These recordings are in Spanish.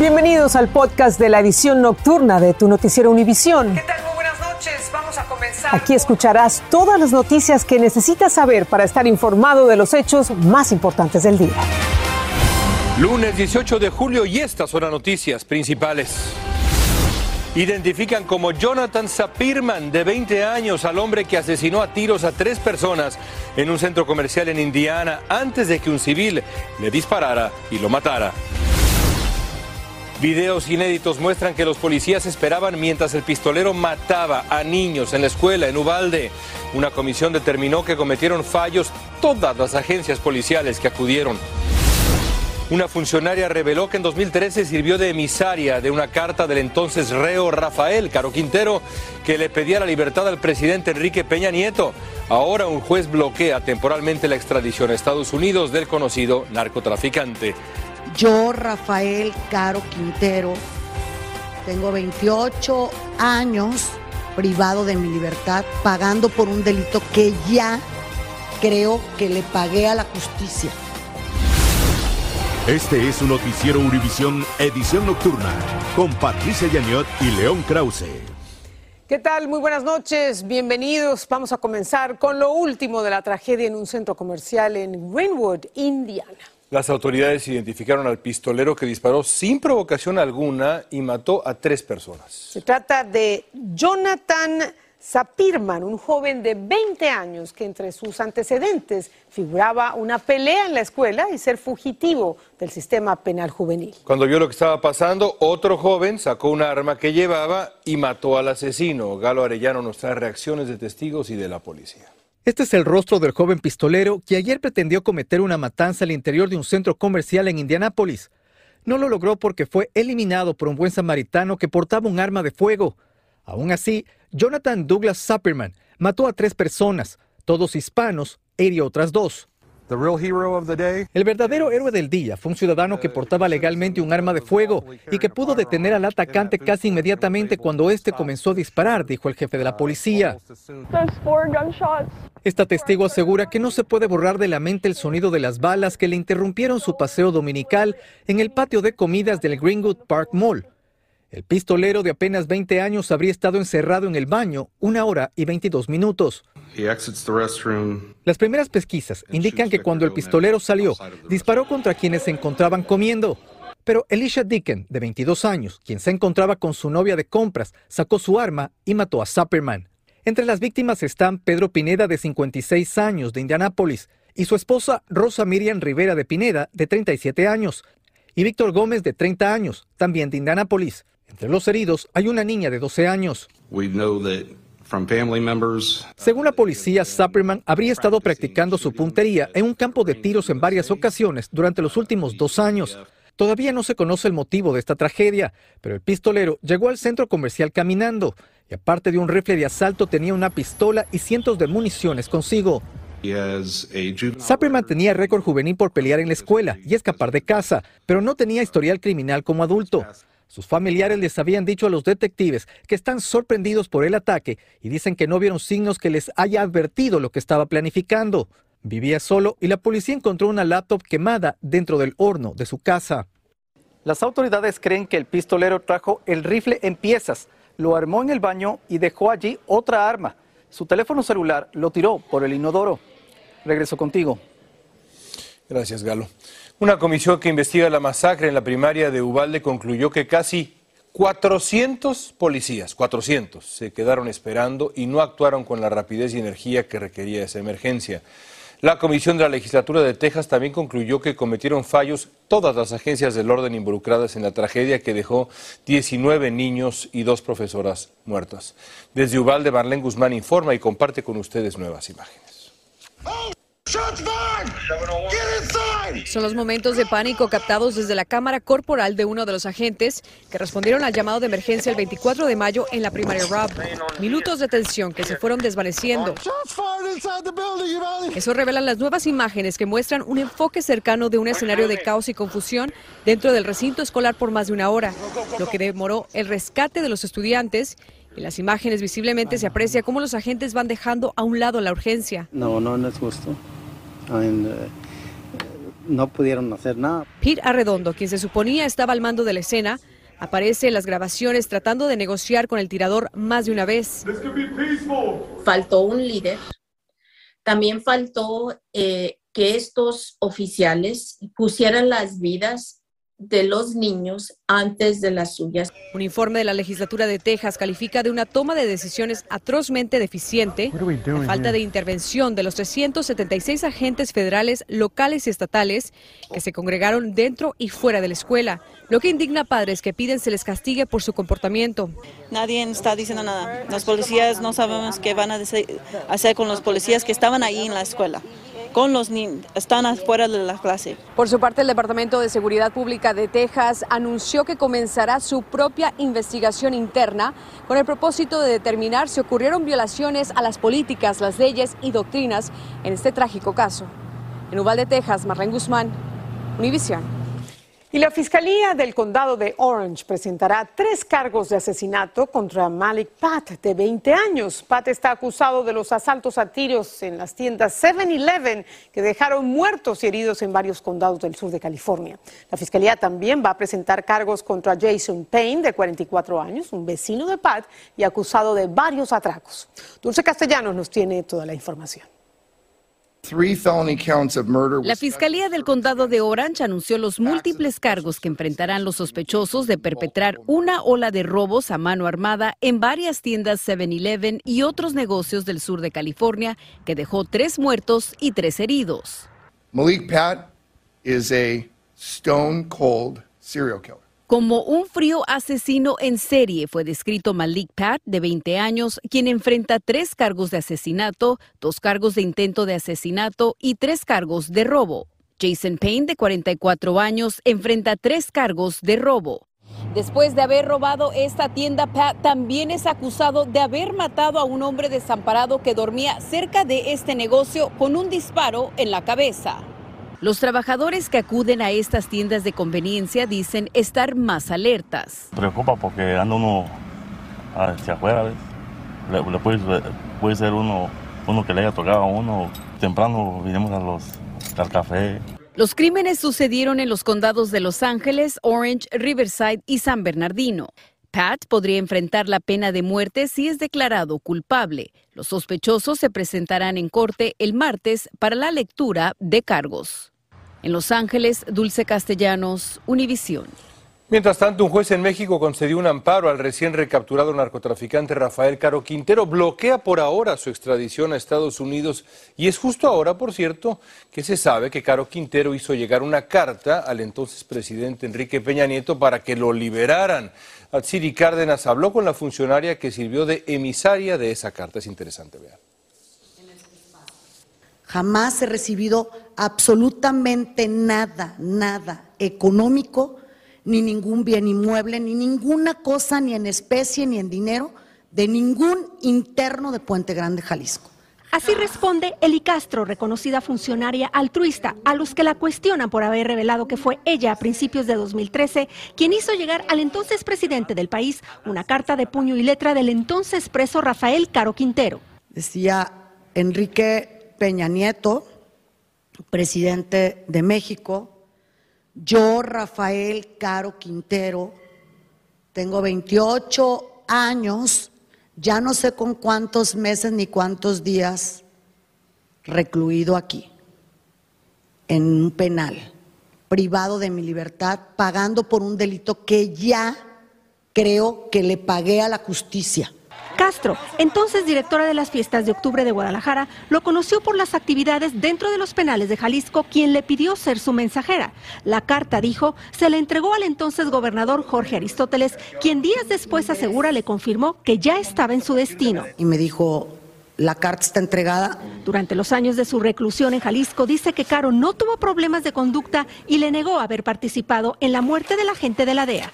Bienvenidos al podcast de la edición nocturna de tu noticiero Univisión. ¿Qué tal? Muy buenas noches. Vamos a comenzar. Aquí escucharás todas las noticias que necesitas saber para estar informado de los hechos más importantes del día. Lunes 18 de julio y estas son las noticias principales. Identifican como Jonathan Sapirman, de 20 años, al hombre que asesinó a tiros a tres personas en un centro comercial en Indiana antes de que un civil le disparara y lo matara. Videos inéditos muestran que los policías esperaban mientras el pistolero mataba a niños en la escuela en Ubalde. Una comisión determinó que cometieron fallos todas las agencias policiales que acudieron. Una funcionaria reveló que en 2013 sirvió de emisaria de una carta del entonces reo Rafael Caro Quintero que le pedía la libertad al presidente Enrique Peña Nieto. Ahora un juez bloquea temporalmente la extradición a Estados Unidos del conocido narcotraficante. Yo, Rafael Caro Quintero, tengo 28 años privado de mi libertad, pagando por un delito que ya creo que le pagué a la justicia. Este es su noticiero Univisión Edición Nocturna con Patricia Yañot y León Krause. ¿Qué tal? Muy buenas noches, bienvenidos. Vamos a comenzar con lo último de la tragedia en un centro comercial en Greenwood, Indiana. Las autoridades identificaron al pistolero que disparó sin provocación alguna y mató a tres personas. Se trata de Jonathan Sapirman, un joven de 20 años que entre sus antecedentes figuraba una pelea en la escuela y ser fugitivo del sistema penal juvenil. Cuando vio lo que estaba pasando, otro joven sacó un arma que llevaba y mató al asesino. Galo Arellano nos trae reacciones de testigos y de la policía. Este es el rostro del joven pistolero que ayer pretendió cometer una matanza al interior de un centro comercial en Indianápolis. No lo logró porque fue eliminado por un buen samaritano que portaba un arma de fuego. Aún así, Jonathan Douglas Sapperman mató a tres personas, todos hispanos, hirió otras dos. El verdadero héroe del día fue un ciudadano que portaba legalmente un arma de fuego y que pudo detener al atacante casi inmediatamente cuando éste comenzó a disparar, dijo el jefe de la policía. Esta testigo asegura que no se puede borrar de la mente el sonido de las balas que le interrumpieron su paseo dominical en el patio de comidas del Greenwood Park Mall. El pistolero de apenas 20 años habría estado encerrado en el baño una hora y 22 minutos. Las primeras pesquisas indican que cuando el pistolero salió, disparó contra quienes se encontraban comiendo. Pero Elisha Dicken, de 22 años, quien se encontraba con su novia de compras, sacó su arma y mató a Sapperman. Entre las víctimas están Pedro Pineda, de 56 años, de Indianápolis, y su esposa Rosa Miriam Rivera de Pineda, de 37 años, y Víctor Gómez, de 30 años, también de Indianápolis. Entre los heridos hay una niña de 12 años. Según la policía, Sapperman habría estado practicando su puntería en un campo de tiros en varias ocasiones durante los últimos dos años. Todavía no se conoce el motivo de esta tragedia, pero el pistolero llegó al centro comercial caminando y aparte de un rifle de asalto tenía una pistola y cientos de municiones consigo. Sapperman tenía récord juvenil por pelear en la escuela y escapar de casa, pero no tenía historial criminal como adulto. Sus familiares les habían dicho a los detectives que están sorprendidos por el ataque y dicen que no vieron signos que les haya advertido lo que estaba planificando. Vivía solo y la policía encontró una laptop quemada dentro del horno de su casa. Las autoridades creen que el pistolero trajo el rifle en piezas, lo armó en el baño y dejó allí otra arma. Su teléfono celular lo tiró por el inodoro. Regreso contigo. Gracias, Galo. Una comisión que investiga la masacre en la primaria de Ubalde concluyó que casi 400 policías, 400, se quedaron esperando y no actuaron con la rapidez y energía que requería esa emergencia. La comisión de la legislatura de Texas también concluyó que cometieron fallos todas las agencias del orden involucradas en la tragedia que dejó 19 niños y dos profesoras muertas. Desde Ubalde, Marlene Guzmán informa y comparte con ustedes nuevas imágenes. Son los momentos de pánico captados desde la cámara corporal de uno de los agentes que respondieron al llamado de emergencia el 24 de mayo en la primaria Rob. Minutos de tensión que se fueron desvaneciendo. Eso revelan las nuevas imágenes que muestran un enfoque cercano de un escenario de caos y confusión dentro del recinto escolar por más de una hora, lo que demoró el rescate de los estudiantes en las imágenes visiblemente se aprecia cómo los agentes van dejando a un lado la urgencia. No, no, no es justo. I mean, uh, no pudieron hacer nada. Pete Arredondo, quien se suponía estaba al mando de la escena, aparece en las grabaciones tratando de negociar con el tirador más de una vez. Faltó un líder. También faltó eh, que estos oficiales pusieran las vidas de los niños antes de las suyas. Un informe de la legislatura de Texas califica de una toma de decisiones atrozmente deficiente la falta de intervención de los 376 agentes federales, locales y estatales que se congregaron dentro y fuera de la escuela, lo que indigna a padres que piden se les castigue por su comportamiento. Nadie está diciendo nada. Los policías no sabemos qué van a hacer con los policías que estaban ahí en la escuela con los niños, están afuera de la clase. Por su parte, el Departamento de Seguridad Pública de Texas anunció que comenzará su propia investigación interna con el propósito de determinar si ocurrieron violaciones a las políticas, las leyes y doctrinas en este trágico caso. En Uvalde, Texas, Marlene Guzmán, Univision. Y la Fiscalía del Condado de Orange presentará tres cargos de asesinato contra Malik Pat, de 20 años. Pat está acusado de los asaltos a tiros en las tiendas 7-Eleven que dejaron muertos y heridos en varios condados del sur de California. La Fiscalía también va a presentar cargos contra Jason Payne, de 44 años, un vecino de Pat y acusado de varios atracos. Dulce Castellanos nos tiene toda la información. La Fiscalía del Condado de Orange anunció los múltiples cargos que enfrentarán los sospechosos de perpetrar una ola de robos a mano armada en varias tiendas 7-Eleven y otros negocios del sur de California, que dejó tres muertos y tres heridos. Malik Pat is a stone cold serial killer. Como un frío asesino en serie fue descrito Malik Pat, de 20 años, quien enfrenta tres cargos de asesinato, dos cargos de intento de asesinato y tres cargos de robo. Jason Payne, de 44 años, enfrenta tres cargos de robo. Después de haber robado esta tienda, Pat también es acusado de haber matado a un hombre desamparado que dormía cerca de este negocio con un disparo en la cabeza. Los trabajadores que acuden a estas tiendas de conveniencia dicen estar más alertas. Preocupa porque anda uno hacia afuera, ¿ves? Le, puede, ser uno, uno que le haya tocado a uno. Temprano vinimos a los, al café. Los crímenes sucedieron en los condados de Los Ángeles, Orange, Riverside y San Bernardino. Pat podría enfrentar la pena de muerte si es declarado culpable. Los sospechosos se presentarán en corte el martes para la lectura de cargos. En Los Ángeles, Dulce Castellanos, Univisión. Mientras tanto, un juez en México concedió un amparo al recién recapturado narcotraficante Rafael Caro Quintero. Bloquea por ahora su extradición a Estados Unidos y es justo ahora, por cierto, que se sabe que Caro Quintero hizo llegar una carta al entonces presidente Enrique Peña Nieto para que lo liberaran. Atsiri Cárdenas habló con la funcionaria que sirvió de emisaria de esa carta. Es interesante, vean. Jamás he recibido absolutamente nada, nada económico, ni ningún bien inmueble, ni ninguna cosa, ni en especie, ni en dinero, de ningún interno de Puente Grande, Jalisco. Así responde Eli Castro, reconocida funcionaria altruista, a los que la cuestionan por haber revelado que fue ella a principios de 2013 quien hizo llegar al entonces presidente del país una carta de puño y letra del entonces preso Rafael Caro Quintero. Decía Enrique Peña Nieto, presidente de México, yo, Rafael Caro Quintero, tengo 28 años, ya no sé con cuántos meses ni cuántos días recluido aquí, en un penal, privado de mi libertad, pagando por un delito que ya creo que le pagué a la justicia. Castro, entonces directora de las fiestas de octubre de Guadalajara, lo conoció por las actividades dentro de los penales de Jalisco, quien le pidió ser su mensajera. La carta, dijo, se le entregó al entonces gobernador Jorge Aristóteles, quien días después asegura le confirmó que ya estaba en su destino. Y me dijo, la carta está entregada. Durante los años de su reclusión en Jalisco, dice que Caro no tuvo problemas de conducta y le negó haber participado en la muerte de la gente de la DEA.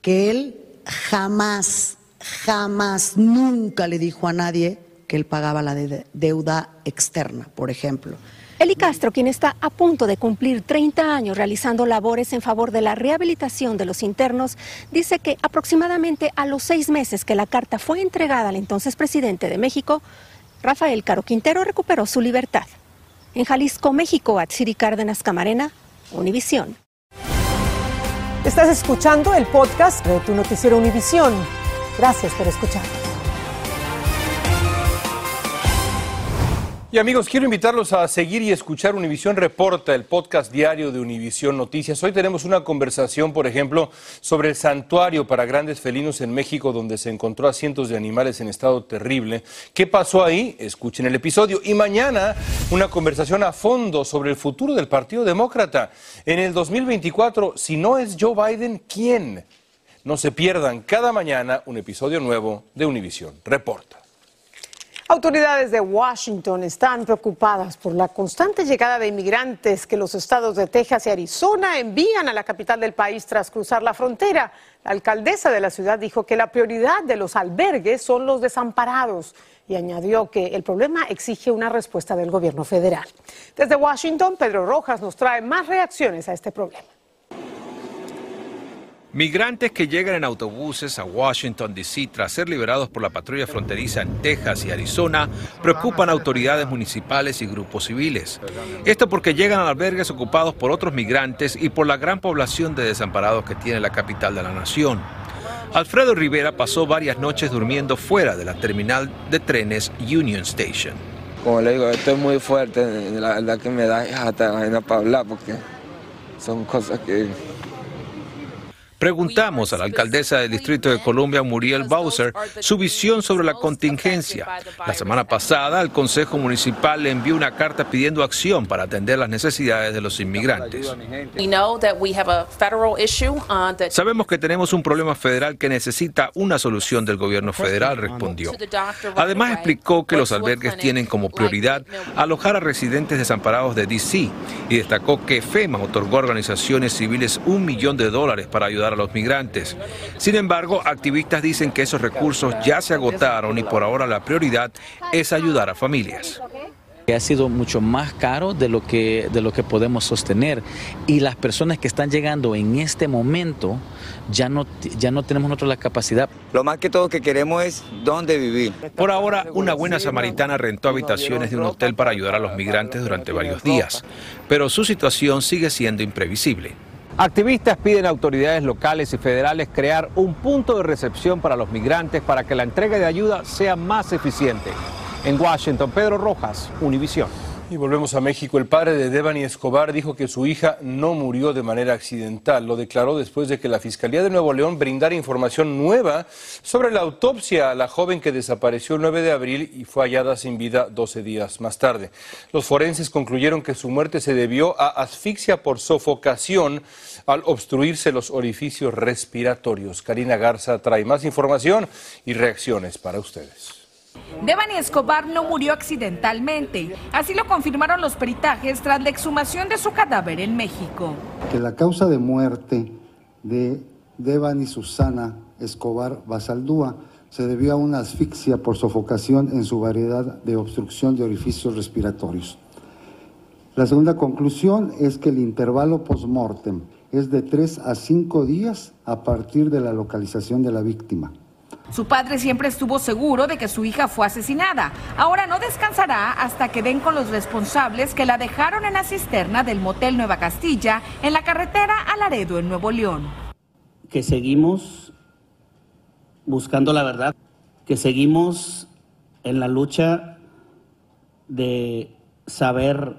Que él jamás jamás, nunca le dijo a nadie que él pagaba la deuda externa, por ejemplo. Eli Castro, quien está a punto de cumplir 30 años realizando labores en favor de la rehabilitación de los internos, dice que aproximadamente a los seis meses que la carta fue entregada al entonces presidente de México, Rafael Caro Quintero recuperó su libertad. En Jalisco, México, Atsiri Cárdenas Camarena, Univisión. Estás escuchando el podcast de tu noticiero Univisión. Gracias por escucharnos. Y amigos, quiero invitarlos a seguir y escuchar Univisión Reporta, el podcast diario de Univisión Noticias. Hoy tenemos una conversación, por ejemplo, sobre el santuario para grandes felinos en México, donde se encontró a cientos de animales en estado terrible. ¿Qué pasó ahí? Escuchen el episodio. Y mañana, una conversación a fondo sobre el futuro del Partido Demócrata. En el 2024, si no es Joe Biden, ¿quién? No se pierdan cada mañana un episodio nuevo de Univisión Reporta. Autoridades de Washington están preocupadas por la constante llegada de inmigrantes que los estados de Texas y Arizona envían a la capital del país tras cruzar la frontera. La alcaldesa de la ciudad dijo que la prioridad de los albergues son los desamparados y añadió que el problema exige una respuesta del gobierno federal. Desde Washington, Pedro Rojas nos trae más reacciones a este problema. Migrantes que llegan en autobuses a Washington, D.C. tras ser liberados por la patrulla fronteriza en Texas y Arizona preocupan autoridades municipales y grupos civiles. Esto porque llegan a albergues ocupados por otros migrantes y por la gran población de desamparados que tiene la capital de la nación. Alfredo Rivera pasó varias noches durmiendo fuera de la terminal de trenes Union Station. Como le digo, esto es muy fuerte, la verdad que me da hasta vaina para hablar porque son cosas que Preguntamos a la alcaldesa del Distrito de Columbia, Muriel Bowser, su visión sobre la contingencia. La semana pasada, el Consejo Municipal le envió una carta pidiendo acción para atender las necesidades de los inmigrantes. Sabemos que tenemos un problema federal que necesita una solución del gobierno federal, respondió. Además, explicó que los albergues tienen como prioridad alojar a residentes desamparados de D.C. y destacó que FEMA otorgó a organizaciones civiles un millón de dólares para ayudar a los migrantes. Sin embargo, activistas dicen que esos recursos ya se agotaron y por ahora la prioridad es ayudar a familias ha sido mucho más caro de lo que de lo que podemos sostener y las personas que están llegando en este momento ya no ya no tenemos nosotros la capacidad. Lo más que todo que queremos es dónde vivir. Por ahora, una buena samaritana rentó habitaciones de un hotel para ayudar a los migrantes durante varios días, pero su situación sigue siendo imprevisible. Activistas piden a autoridades locales y federales crear un punto de recepción para los migrantes para que la entrega de ayuda sea más eficiente. En Washington, Pedro Rojas, Univisión. Y volvemos a México. El padre de Devani Escobar dijo que su hija no murió de manera accidental. Lo declaró después de que la Fiscalía de Nuevo León brindara información nueva sobre la autopsia a la joven que desapareció el 9 de abril y fue hallada sin vida 12 días más tarde. Los forenses concluyeron que su muerte se debió a asfixia por sofocación al obstruirse los orificios respiratorios. Karina Garza trae más información y reacciones para ustedes. Devani Escobar no murió accidentalmente, así lo confirmaron los peritajes tras la exhumación de su cadáver en México. Que la causa de muerte de Devani Susana Escobar Basaldúa se debió a una asfixia por sofocación en su variedad de obstrucción de orificios respiratorios. La segunda conclusión es que el intervalo post-mortem es de 3 a 5 días a partir de la localización de la víctima. Su padre siempre estuvo seguro de que su hija fue asesinada. Ahora no descansará hasta que den con los responsables que la dejaron en la cisterna del motel Nueva Castilla en la carretera a Laredo, en Nuevo León. Que seguimos buscando la verdad, que seguimos en la lucha de saber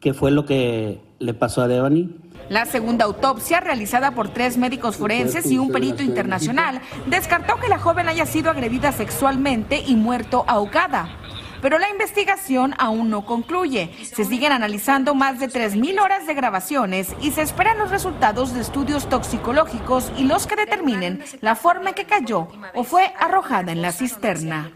qué fue lo que le pasó a Devani la segunda autopsia, realizada por tres médicos forenses y un perito internacional, descartó que la joven haya sido agredida sexualmente y muerto ahogada. Pero la investigación aún no concluye. Se siguen analizando más de 3.000 horas de grabaciones y se esperan los resultados de estudios toxicológicos y los que determinen la forma en que cayó o fue arrojada en la cisterna.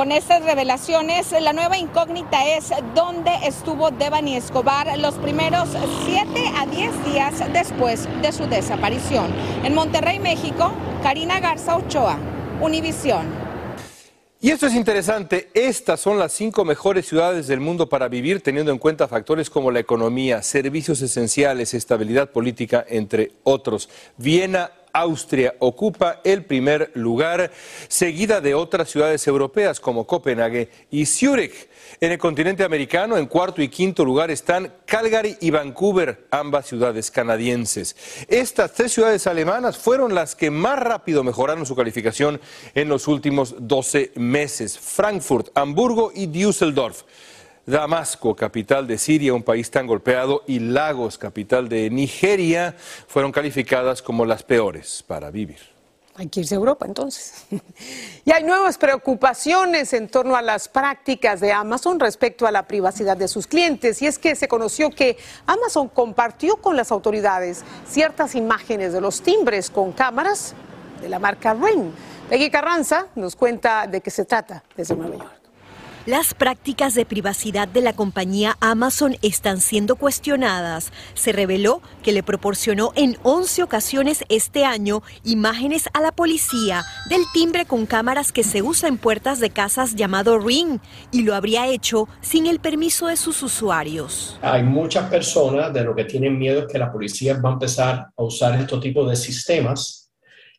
Con estas revelaciones, la nueva incógnita es dónde estuvo Devani Escobar los primeros 7 a 10 días después de su desaparición. En Monterrey, México, Karina Garza Ochoa, Univisión. Y esto es interesante, estas son las cinco mejores ciudades del mundo para vivir teniendo en cuenta factores como la economía, servicios esenciales, estabilidad política, entre otros. Viena Austria ocupa el primer lugar, seguida de otras ciudades europeas como Copenhague y Zúrich. En el continente americano, en cuarto y quinto lugar están Calgary y Vancouver, ambas ciudades canadienses. Estas tres ciudades alemanas fueron las que más rápido mejoraron su calificación en los últimos 12 meses. Frankfurt, Hamburgo y Düsseldorf. Damasco, capital de Siria, un país tan golpeado, y Lagos, capital de Nigeria, fueron calificadas como las peores para vivir. Hay que irse a Europa entonces. y hay nuevas preocupaciones en torno a las prácticas de Amazon respecto a la privacidad de sus clientes. Y es que se conoció que Amazon compartió con las autoridades ciertas imágenes de los timbres con cámaras de la marca Ring. Peggy Carranza nos cuenta de qué se trata desde Nueva York. Las prácticas de privacidad de la compañía Amazon están siendo cuestionadas. Se reveló que le proporcionó en 11 ocasiones este año imágenes a la policía del timbre con cámaras que se usa en puertas de casas llamado Ring y lo habría hecho sin el permiso de sus usuarios. Hay muchas personas de lo que tienen miedo es que la policía va a empezar a usar estos tipos de sistemas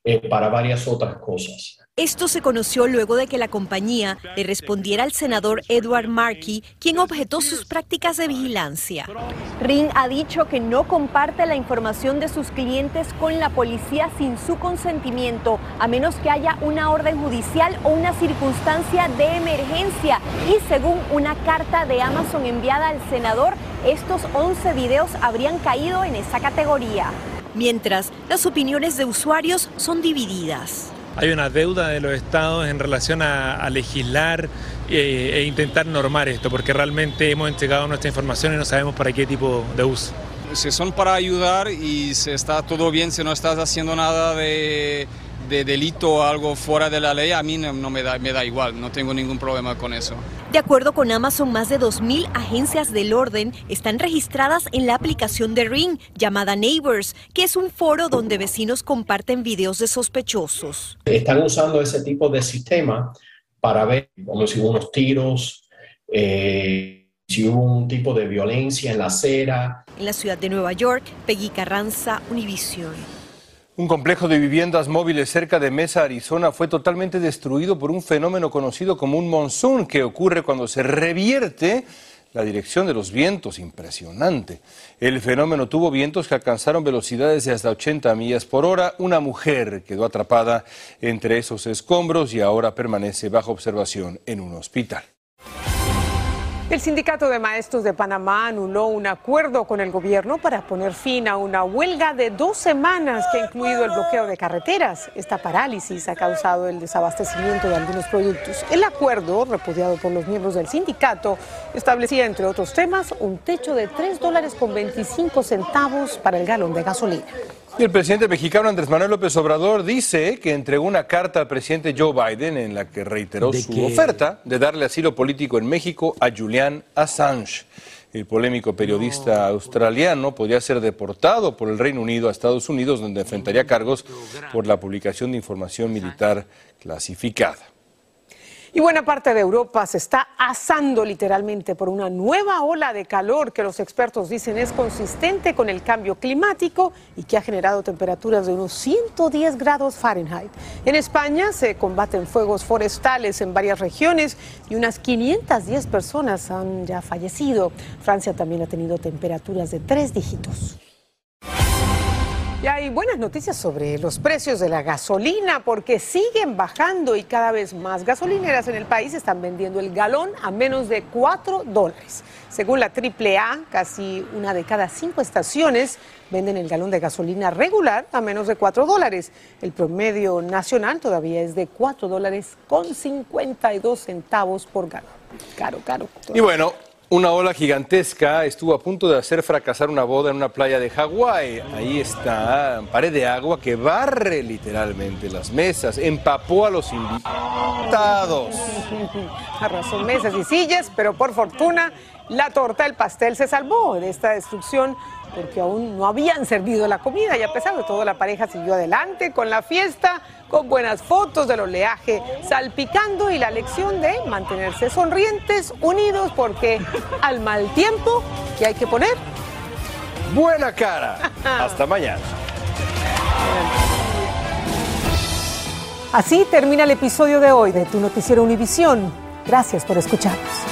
eh, para varias otras cosas. Esto se conoció luego de que la compañía le respondiera al senador Edward Markey, quien objetó sus prácticas de vigilancia. Ring ha dicho que no comparte la información de sus clientes con la policía sin su consentimiento, a menos que haya una orden judicial o una circunstancia de emergencia. Y según una carta de Amazon enviada al senador, estos 11 videos habrían caído en esa categoría. Mientras, las opiniones de usuarios son divididas hay una deuda de los estados en relación a, legislar eh, e intentar normar esto, porque realmente hemos entregado nuestra información y no sabemos para qué tipo de uso. Si son para ayudar y si está todo bien, si no estás haciendo nada de de delito o algo fuera de la ley, a mí no, me, da, me da igual, no tengo ningún problema con eso. De acuerdo con Amazon, más de 2.000 agencias del orden están registradas en la aplicación de Ring llamada Neighbors, que es un foro donde vecinos comparten videos de sospechosos. Están usando ese tipo de sistema para ver como si hubo unos tiros, eh, si hubo un tipo de violencia en la acera. En la ciudad de Nueva York, Peggy Carranza, Univision. Un complejo de viviendas móviles cerca de Mesa, Arizona, fue totalmente destruido por un fenómeno conocido como un monzón que ocurre cuando se revierte la dirección de los vientos. Impresionante. El fenómeno tuvo vientos que alcanzaron velocidades de hasta 80 millas por hora. Una mujer quedó atrapada entre esos escombros y ahora permanece bajo observación en un hospital. El Sindicato de Maestros de Panamá anuló un acuerdo con el gobierno para poner fin a una huelga de dos semanas que ha incluido el bloqueo de carreteras. Esta parálisis ha causado el desabastecimiento de algunos productos. El acuerdo, repudiado por los miembros del sindicato, establecía, entre otros temas, un techo de 3 dólares con 25 centavos para el galón de gasolina. El presidente mexicano Andrés Manuel López Obrador dice que entregó una carta al presidente Joe Biden en la que reiteró su oferta de darle asilo político en México a Julian Assange. El polémico periodista australiano podría ser deportado por el Reino Unido a Estados Unidos, donde enfrentaría cargos por la publicación de información militar clasificada. Y buena parte de Europa se está asando literalmente por una nueva ola de calor que los expertos dicen es consistente con el cambio climático y que ha generado temperaturas de unos 110 grados Fahrenheit. En España se combaten fuegos forestales en varias regiones y unas 510 personas han ya fallecido. Francia también ha tenido temperaturas de tres dígitos. Y hay buenas noticias sobre los precios de la gasolina porque siguen bajando y cada vez más gasolineras en el país están vendiendo el galón a menos de 4 dólares. Según la AAA, casi una de cada cinco estaciones venden el galón de gasolina regular a menos de 4 dólares. El promedio nacional todavía es de 4 dólares con 52 centavos por galón. Caro, caro. Y bueno, una ola gigantesca estuvo a punto de hacer fracasar una boda en una playa de Hawái. Ahí está, pared de agua que barre literalmente las mesas, empapó a los invitados. Arrasó mesas y sillas, pero por fortuna la torta, el pastel se salvó de esta destrucción porque aún no habían servido la comida y a pesar de todo la pareja siguió adelante con la fiesta, con buenas fotos del oleaje salpicando y la lección de mantenerse sonrientes, unidos, porque al mal tiempo que hay que poner buena cara. Hasta mañana. Así termina el episodio de hoy de Tu Noticiero Univisión. Gracias por escucharnos.